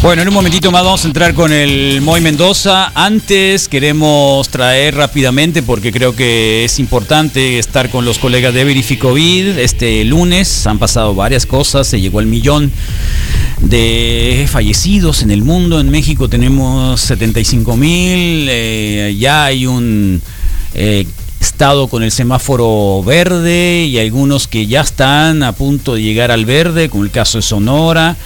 Bueno, en un momentito más vamos a entrar con el Moy Mendoza. Antes queremos traer rápidamente, porque creo que es importante estar con los colegas de Verificovid. Este lunes han pasado varias cosas, se llegó al millón de fallecidos en el mundo. En México tenemos 75 mil, eh, ya hay un... eh, estado con el semáforo verde y algunos que ya están a punto de llegar al verde, como el caso de Sonora.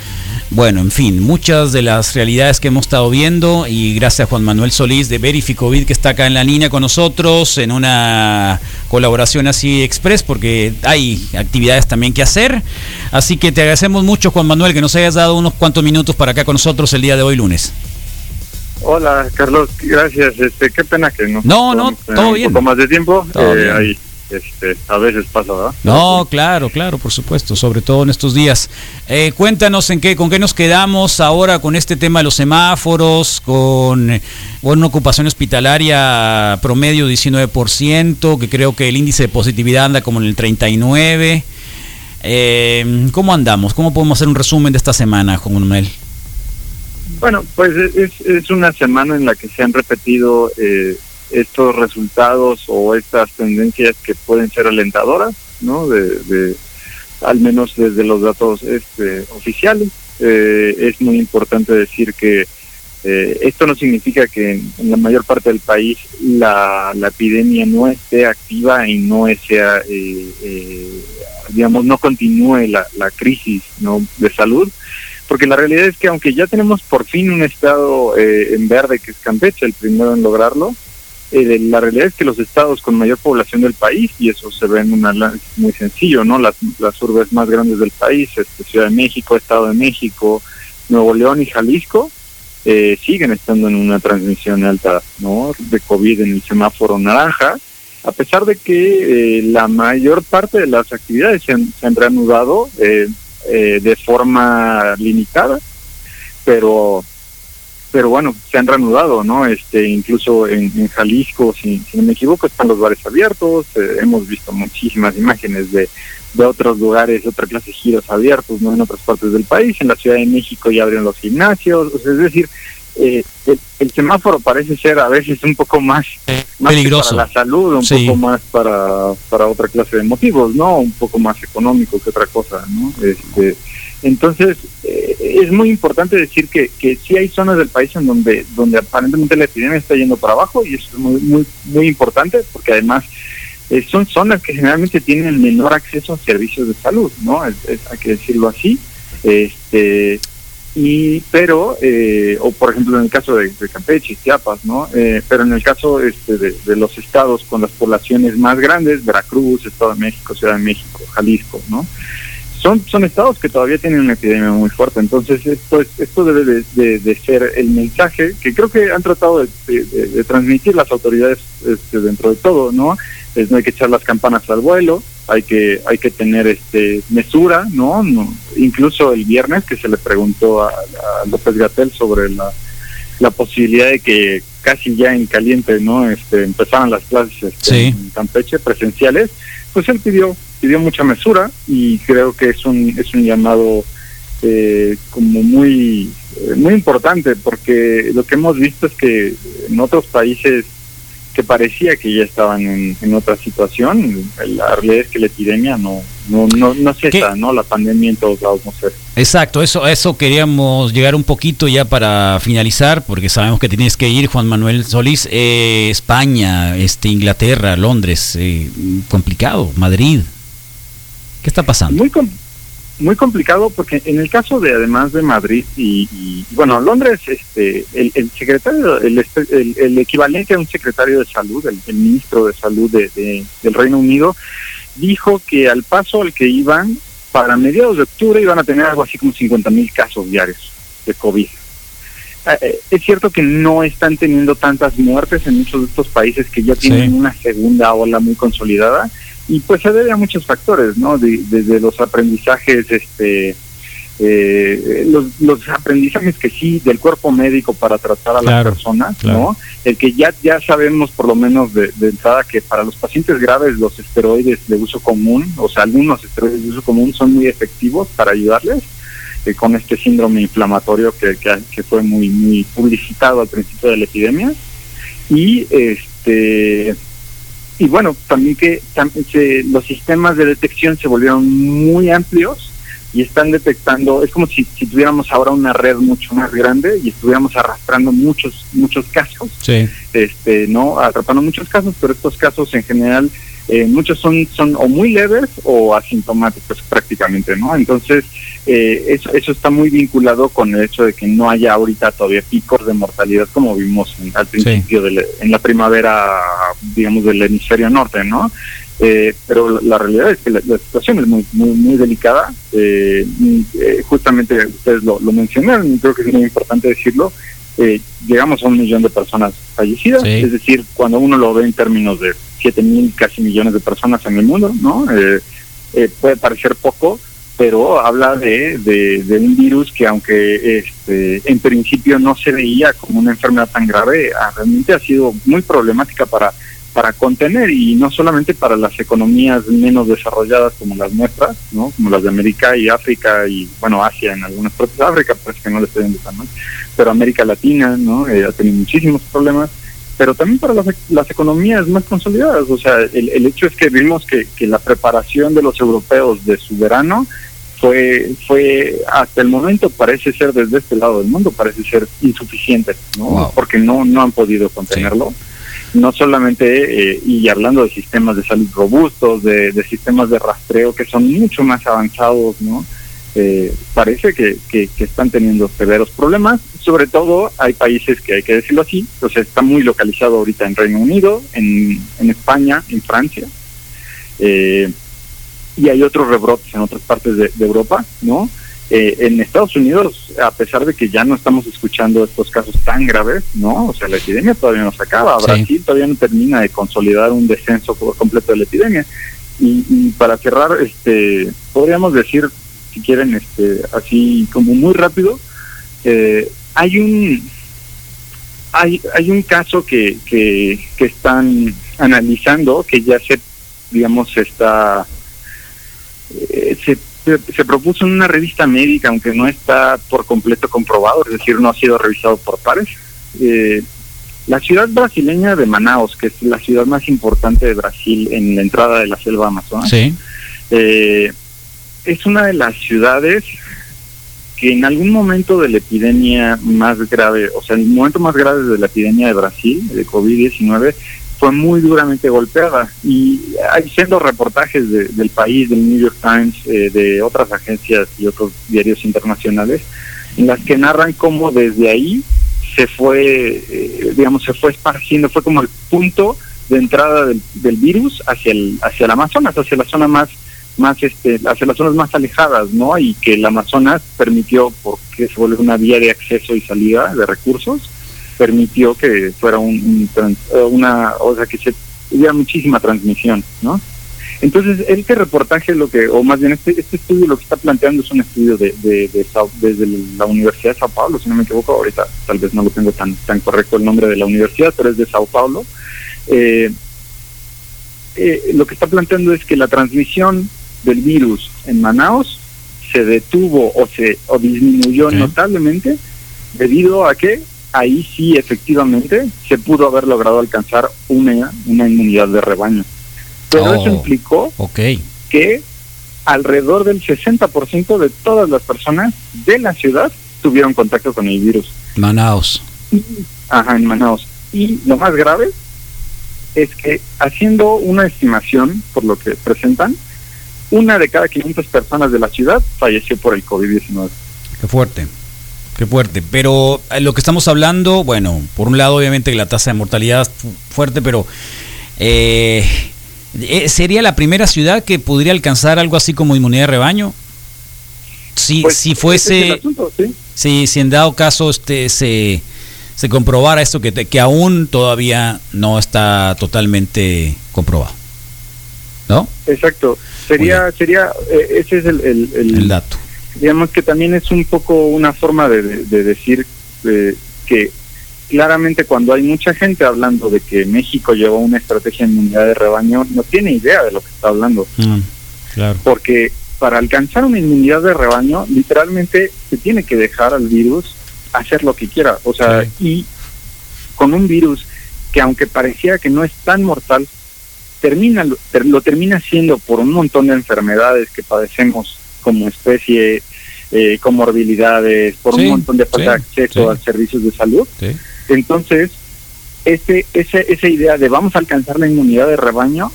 Bueno, en fin, muchas de las realidades que hemos estado viendo y gracias a Juan Manuel Solís de Verificovid que está acá en la línea con nosotros en una colaboración así express porque hay actividades también que hacer. Así que te agradecemos mucho Juan Manuel que nos hayas dado unos cuantos minutos para acá con nosotros el día de hoy lunes. Hola, Carlos, gracias. Este, qué pena que no. No, no, todo un bien. poco más de tiempo. Todo eh, bien. ahí, este, a veces pasa, ¿verdad? No, claro, claro, por supuesto, sobre todo en estos días. Eh, cuéntanos en qué, con qué nos quedamos ahora con este tema de los semáforos, con una ocupación hospitalaria promedio 19%, que creo que el índice de positividad anda como en el 39%. Eh, ¿Cómo andamos? ¿Cómo podemos hacer un resumen de esta semana, Juan Manuel? Bueno, pues es, es una semana en la que se han repetido eh, estos resultados o estas tendencias que pueden ser alentadoras, ¿no? De, al menos desde los datos este, oficiales. Eh, es muy importante decir que eh, esto no significa que en, en la mayor parte del país la, la epidemia no esté activa y no sea, eh, eh, digamos, no continúe la, la crisis ¿no? de salud porque la realidad es que aunque ya tenemos por fin un estado eh, en verde que es Campeche, el primero en lograrlo, eh, la realidad es que los estados con mayor población del país, y eso se ve en un análisis muy sencillo, ¿no? Las, las urbes más grandes del país, este, Ciudad de México, Estado de México, Nuevo León y Jalisco, eh, siguen estando en una transmisión alta, ¿no? De COVID en el semáforo naranja, a pesar de que eh, la mayor parte de las actividades se han, se han reanudado eh, eh, de forma limitada, pero pero bueno, se han reanudado, ¿no? Este, incluso en, en Jalisco, si, si no me equivoco, están los bares abiertos, eh, hemos visto muchísimas imágenes de, de otros lugares, de otra clase de giros abiertos, ¿no? En otras partes del país, en la Ciudad de México ya abrieron los gimnasios, o sea, es decir, eh, el, el semáforo parece ser a veces un poco más, más que Peligroso. para la salud, un Sí. poco más para, para otra clase de motivos, ¿no? Un poco más económico que otra cosa, ¿no? Este, entonces, eh, es muy importante decir que, que sí hay zonas del país en donde, donde aparentemente la epidemia está yendo para abajo y eso es muy, muy, muy importante porque además eh, son zonas que generalmente tienen menor acceso a servicios de salud, ¿no? Es- hay que decirlo así. Este, y pero eh, o por ejemplo en el caso de, de Campeche Chiapas no Eh, pero en el caso este, de los estados con las poblaciones más grandes Veracruz Estado de México Ciudad de México Jalisco no son son estados que todavía tienen una epidemia muy fuerte. Entonces esto es- esto debe de, de- de ser el mensaje que creo que han tratado de, transmitir las autoridades este, dentro de todo no es no hay que echar las campanas al vuelo hay que hay que tener este mesura no, no incluso el viernes que se le preguntó a, a López Gatel sobre la, la posibilidad de que casi ya en caliente no este empezaran las clases este, Sí. en Campeche presenciales pues él pidió pidió mucha mesura y creo que es un es un llamado eh, como muy eh, muy importante porque lo que hemos visto es que en otros países que parecía que ya estaban en, en otra situación la realidad es que la epidemia no no no, no cesa no la pandemia en todos lados no cesa Exacto, eso, a eso queríamos llegar un poquito ya para finalizar, porque sabemos que tienes que ir, Juan Manuel Solís, eh, España, este, Inglaterra, Londres, eh, complicado, Madrid. ¿Qué está pasando? muy com- muy complicado porque en el caso de además de Madrid y, y, bueno Londres este el, el secretario el, espe- el, el equivalente a un secretario de salud el, el ministro de salud de, de- del Reino Unido dijo que al paso al que iban para mediados de octubre iban a tener algo así como 50 mil casos diarios de COVID Eh, eh, es cierto que no están teniendo tantas muertes en muchos de estos países que ya tienen Sí. una segunda ola muy consolidada y pues se debe a muchos factores, ¿no? De- desde los aprendizajes este eh, los, los, aprendizajes que sí del cuerpo médico para tratar a las personas, ¿no? El que ya ya sabemos por lo menos de, entrada que para los pacientes graves los esteroides de uso común, o sea, algunos esteroides de uso común son muy efectivos para ayudarles eh, con este síndrome inflamatorio que, que, fue muy muy publicitado al principio de la epidemia y este y bueno también que los sistemas de detección se volvieron muy amplios y están detectando, es como si, si, tuviéramos ahora una red mucho más grande y estuviéramos arrastrando muchos muchos casos, sí. este, no, atrapando muchos casos, pero estos casos en general eh, muchos son son o muy leves o asintomáticos prácticamente, ¿no? Entonces eh, eso, eso está muy vinculado con el hecho de que no haya ahorita todavía picos de mortalidad como vimos al principio de en la primavera, digamos del hemisferio norte, ¿no? Eh, pero la realidad es que la, situación es muy muy, muy delicada. Eh, eh, justamente ustedes lo, lo, mencionaron, y creo que es muy importante decirlo. llegamos a un millón de personas fallecidas, es decir, cuando uno lo ve en términos de 7 mil casi millones de personas en el mundo, ¿no? puede parecer poco, pero habla de, de, un virus que aunque este, en principio no se veía como una enfermedad tan grave, ah, realmente ha sido muy problemática para para contener y no solamente para las economías menos desarrolladas como las nuestras, ¿no? como las de América y África y bueno Asia en algunas partes de África, pues que no le estoy tan mal, pero América Latina, ¿no? Eh, ha tenido muchísimos problemas, pero también para las, las economías más consolidadas, o sea, el, el hecho es que vimos que, que la preparación de los europeos de su verano fue fue hasta el momento parece ser desde este lado del mundo parece ser insuficiente, ¿no? Porque no no han podido contenerlo no solamente, eh, y hablando de sistemas de salud robustos, de, sistemas de rastreo que son mucho más avanzados, ¿no? Eh, parece que, que, están teniendo severos problemas. Sobre todo hay países que hay que decirlo así, o sea, está muy localizado ahorita en Reino Unido, en, en España, en Francia, eh, y hay otros rebrotes en otras partes de, de Europa, ¿no? Eh, en Estados Unidos, a pesar de que ya no estamos escuchando estos casos tan graves, ¿no? O sea, la epidemia todavía no se acaba. Brasil todavía no termina de consolidar un descenso por completo de la epidemia. Y, para cerrar, este, podríamos decir, si quieren, este, así como muy rápido, eh, hay un hay, hay un caso que, que, que están analizando que ya se, digamos, está eh, se se, propuso en una revista médica, aunque no está por completo comprobado, es decir, no ha sido revisado por pares. Eh, la ciudad brasileña de Manaus, que es la ciudad más importante de Brasil en la entrada de la selva amazona, eh, es una de las ciudades que en algún momento de la epidemia más grave, o sea, el momento más grave de la epidemia de Brasil, de COVID-19, fue muy duramente golpeada. Y hay siendo reportajes del país, del New York Times, eh, de otras agencias y otros diarios internacionales, en las que narran cómo desde ahí se fue, eh, digamos, se fue esparciendo, fue como el punto de entrada del, del, virus hacia el hacia el Amazonas, hacia la zona más más este hacia las zonas más alejadas, ¿no? Y que el Amazonas permitió porque se volvió una vía de acceso y salida de recursos permitió que fuera un, eh, una, o sea, que se hubiera muchísima transmisión, ¿no? Entonces, este reportaje, lo que, o más bien este, este estudio lo que está planteando es un estudio de, de, desde la Universidad de Sao Paulo, si no me equivoco, ahorita tal vez no lo tengo tan, tan correcto el nombre de la universidad, pero es de Sao Paulo. Eh, eh, lo que está planteando es que la transmisión del virus en Manaus se detuvo o se o disminuyó notablemente debido a que ahí sí efectivamente se pudo haber logrado alcanzar una, una inmunidad de rebaño. Pero eso oh, implicó que alrededor del 60% de todas las personas de la ciudad tuvieron contacto con el virus. Manaus. ajá, en Manaus. Y lo más grave es que haciendo una estimación, por lo que presentan, una de cada 500 personas de la ciudad falleció por el COVID-19. Qué fuerte. Qué fuerte. Pero eh, lo que estamos hablando, bueno, por un lado, obviamente la tasa de mortalidad fuerte, pero eh, eh, ¿sería la primera ciudad que podría alcanzar algo así como inmunidad de rebaño? Si, pues, si fuese. si, si en dado caso este se, se comprobara esto que, que aún todavía no está totalmente comprobado. Exacto. Sería, sería ese es el, el, el dato digamos que también es un poco una forma de, decir que claramente cuando hay mucha gente hablando de que México llevó una estrategia de inmunidad de rebaño, no tiene idea de lo que está hablando. Mm, claro. Porque para alcanzar una inmunidad de rebaño, literalmente se tiene que dejar al virus hacer lo que quiera. O sea, y con un virus que aunque parecía que no es tan mortal, termina lo, termina siendo por un montón de enfermedades que padecemos como especie, eh, comorbilidades, por un montón de falta de acceso a servicios de salud. Entonces, ese, ese, esa idea de vamos a alcanzar la inmunidad de rebaño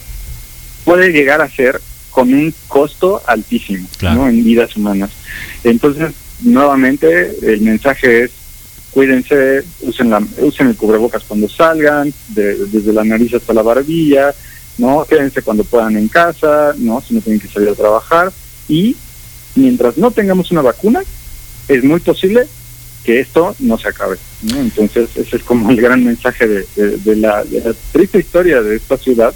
puede llegar a ser con un costo altísimo en vidas humanas. Entonces, nuevamente, el mensaje es cuídense, usen, la, usen el cubrebocas cuando salgan, desde la nariz hasta la barbilla, no quédense cuando puedan en casa, no si no tienen que salir a trabajar y mientras no tengamos una vacuna es muy posible que esto no se acabe. Entonces ese es como el gran mensaje de, la, triste historia de esta ciudad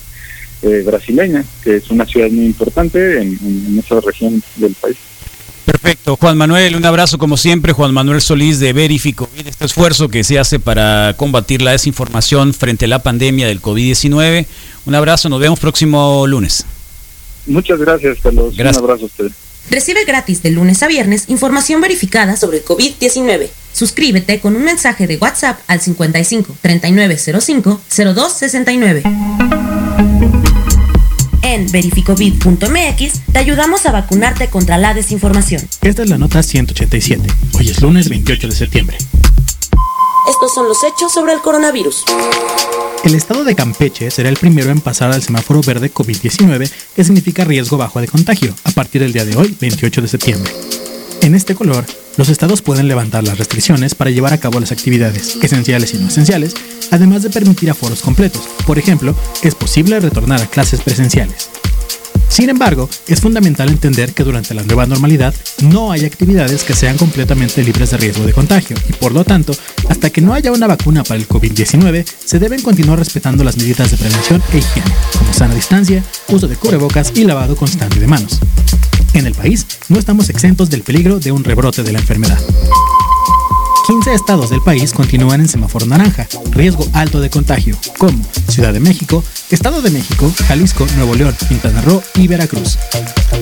eh, brasileña, que es una ciudad muy importante en esa región del país. Perfecto, Juan Manuel, un abrazo como siempre, Juan Manuel Solís de Verifico, este esfuerzo que se hace para combatir la desinformación frente a la pandemia del COVID-19. Un abrazo, nos vemos próximo lunes. Muchas gracias, Carlos. Un abrazo a usted. Recibe gratis de lunes a viernes información verificada sobre el COVID-19. Suscríbete con un mensaje de WhatsApp al 55 3905 0269. En verificovid.mx te ayudamos a vacunarte contra la desinformación. Esta es la nota 187. Hoy es lunes 28 de septiembre. Estos son los hechos sobre el coronavirus. El estado de Campeche será el primero en pasar al semáforo verde COVID-19, que significa riesgo bajo de contagio, a partir del día de hoy, 28 de septiembre. En este color, los estados pueden levantar las restricciones para llevar a cabo las actividades, esenciales y no esenciales, además de permitir aforos completos. Por ejemplo, es posible retornar a clases presenciales. Sin embargo, es fundamental entender que durante la nueva normalidad no hay actividades que sean completamente libres de riesgo de contagio y por lo tanto, hasta que no haya una vacuna para el COVID-19, se deben continuar respetando las medidas de prevención e higiene, como sana distancia, uso de cubrebocas y lavado constante de manos. En el país no estamos exentos del peligro de un rebrote de la enfermedad. 15 estados del país continúan en semáforo naranja, riesgo alto de contagio, como Ciudad de México, Estado de México, Jalisco, Nuevo León, Quintana Roo y Veracruz.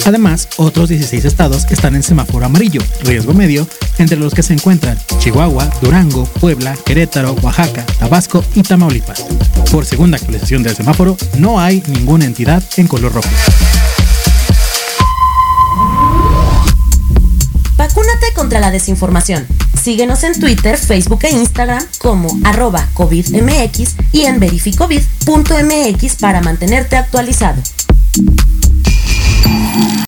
Además, otros 16 estados están en semáforo amarillo, riesgo medio, entre los que se encuentran Chihuahua, Durango, Puebla, Querétaro, Oaxaca, Tabasco y Tamaulipas. Por segunda actualización del semáforo, no hay ninguna entidad en color rojo. Contra la desinformación. Síguenos en Twitter, Facebook e Instagram como arroba COVIDMX y en verificovid.mx para mantenerte actualizado.